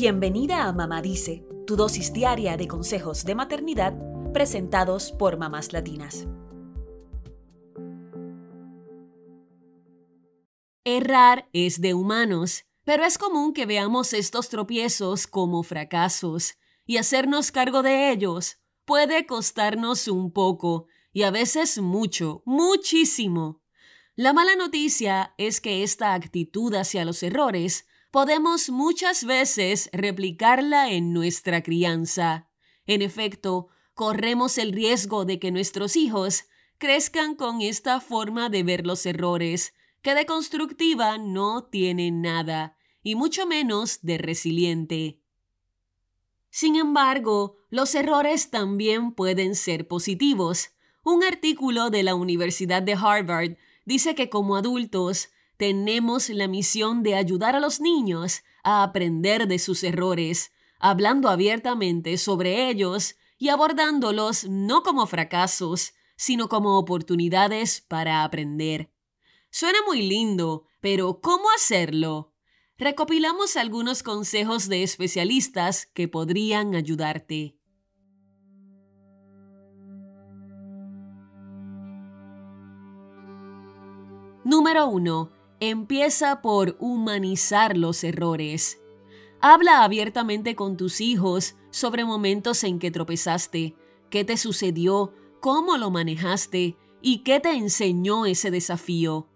Bienvenida a Mamá Dice, tu dosis diaria de consejos de maternidad presentados por mamás latinas. Errar es de humanos, pero es común que veamos estos tropiezos como fracasos, y hacernos cargo de ellos puede costarnos un poco, y a veces mucho, muchísimo. La mala noticia es que esta actitud hacia los errores podemos muchas veces replicarla en nuestra crianza. En efecto, corremos el riesgo de que nuestros hijos crezcan con esta forma de ver los errores, que de constructiva no tiene nada, y mucho menos de resiliente. Sin embargo, los errores también pueden ser positivos. Un artículo de la Universidad de Harvard dice que como adultos tenemos la misión de ayudar a los niños a aprender de sus errores, hablando abiertamente sobre ellos y abordándolos no como fracasos, sino como oportunidades para aprender. Suena muy lindo, pero ¿cómo hacerlo? Recopilamos algunos consejos de especialistas que podrían ayudarte. Número 1. Empieza por humanizar los errores. Habla abiertamente con tus hijos sobre momentos en que tropezaste, qué te sucedió, cómo lo manejaste y qué te enseñó ese desafío.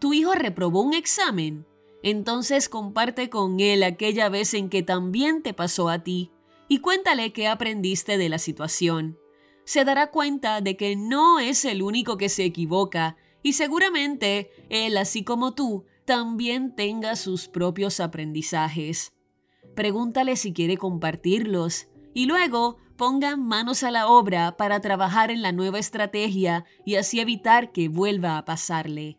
¿Tu hijo reprobó un examen? Entonces comparte con él aquella vez en que también te pasó a ti y cuéntale qué aprendiste de la situación. Se dará cuenta de que no es el único que se equivoca y seguramente él, así como tú, también tenga sus propios aprendizajes. Pregúntale si quiere compartirlos y luego pongan manos a la obra para trabajar en la nueva estrategia y así evitar que vuelva a pasarle.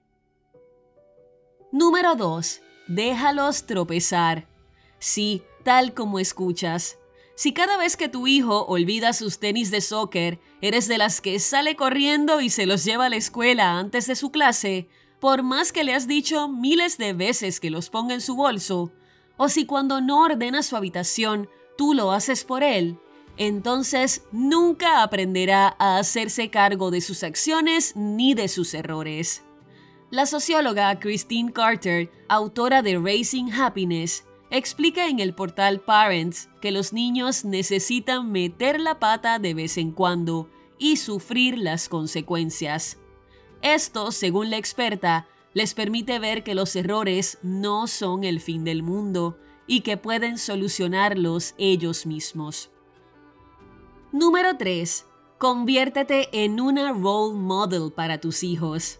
Número 2. Déjalos tropezar. Sí, tal como escuchas. Si cada vez que tu hijo olvida sus tenis de soccer, eres de las que sale corriendo y se los lleva a la escuela antes de su clase, por más que le has dicho miles de veces que los ponga en su bolso, o si cuando no ordena su habitación, tú lo haces por él, entonces nunca aprenderá a hacerse cargo de sus acciones ni de sus errores. La socióloga Christine Carter, autora de Raising Happiness, explica en el portal Parents que los niños necesitan meter la pata de vez en cuando y sufrir las consecuencias. Esto, según la experta, les permite ver que los errores no son el fin del mundo y que pueden solucionarlos ellos mismos. Número 3. Conviértete en una role model para tus hijos.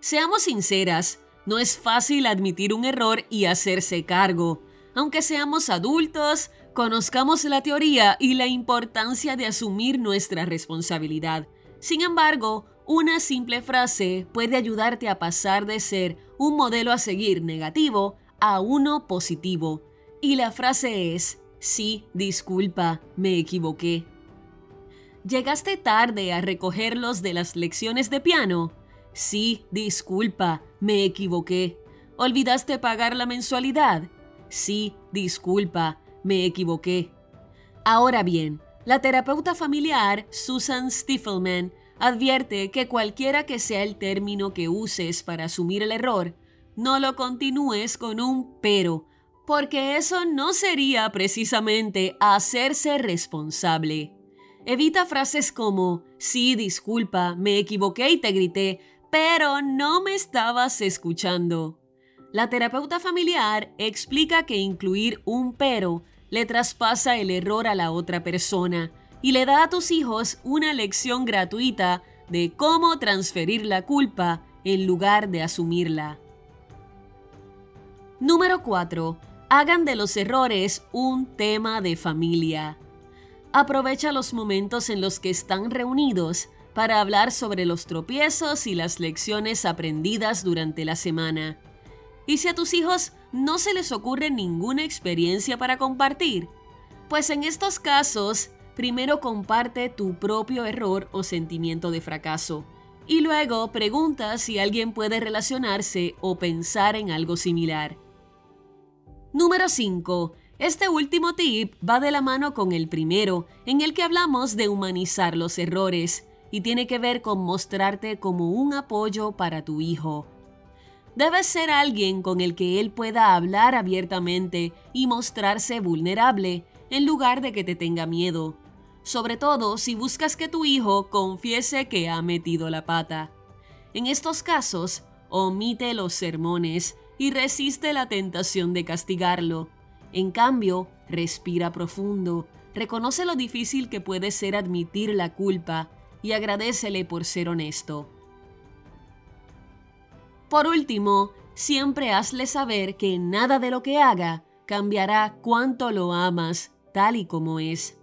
Seamos sinceras, no es fácil admitir un error y hacerse cargo, aunque seamos adultos, conozcamos la teoría y la importancia de asumir nuestra responsabilidad. Sin embargo, una simple frase puede ayudarte a pasar de ser un modelo a seguir negativo a uno positivo. Y la frase es, sí, disculpa, me equivoqué. ¿Llegaste tarde a recogerlos de las lecciones de piano? Sí, disculpa, me equivoqué. ¿Olvidaste pagar la mensualidad? Sí, disculpa, me equivoqué. Ahora bien, la terapeuta familiar Susan Stiefelman advierte que cualquiera que sea el término que uses para asumir el error, no lo continúes con un pero, porque eso no sería precisamente hacerse responsable. Evita frases como, sí, disculpa, me equivoqué y te grité, pero no me estabas escuchando. La terapeuta familiar explica que incluir un pero le traspasa el error a la otra persona y le da a tus hijos una lección gratuita de cómo transferir la culpa en lugar de asumirla. Número 4. Hagan de los errores un tema de familia. Aprovecha los momentos en los que están reunidos para hablar sobre los tropiezos y las lecciones aprendidas durante la semana. ¿Y si a tus hijos no se les ocurre ninguna experiencia para compartir? Pues en estos casos, primero comparte tu propio error o sentimiento de fracaso y luego pregunta si alguien puede relacionarse o pensar en algo similar. Número 5. Este último tip va de la mano con el primero, en el que hablamos de humanizar los errores, y tiene que ver con mostrarte como un apoyo para tu hijo. Debes ser alguien con el que él pueda hablar abiertamente y mostrarse vulnerable, en lugar de que te tenga miedo. Sobre todo si buscas que tu hijo confiese que ha metido la pata. En estos casos, omite los sermones y resiste la tentación de castigarlo. En cambio, respira profundo, reconoce lo difícil que puede ser admitir la culpa y agradecele por ser honesto. Por último, siempre hazle saber que nada de lo que haga cambiará cuánto lo amas tal y como es.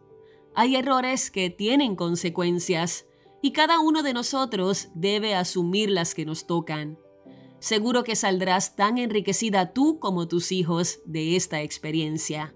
Hay errores que tienen consecuencias y cada uno de nosotros debe asumir las que nos tocan. Seguro que saldrás tan enriquecida tú como tus hijos de esta experiencia.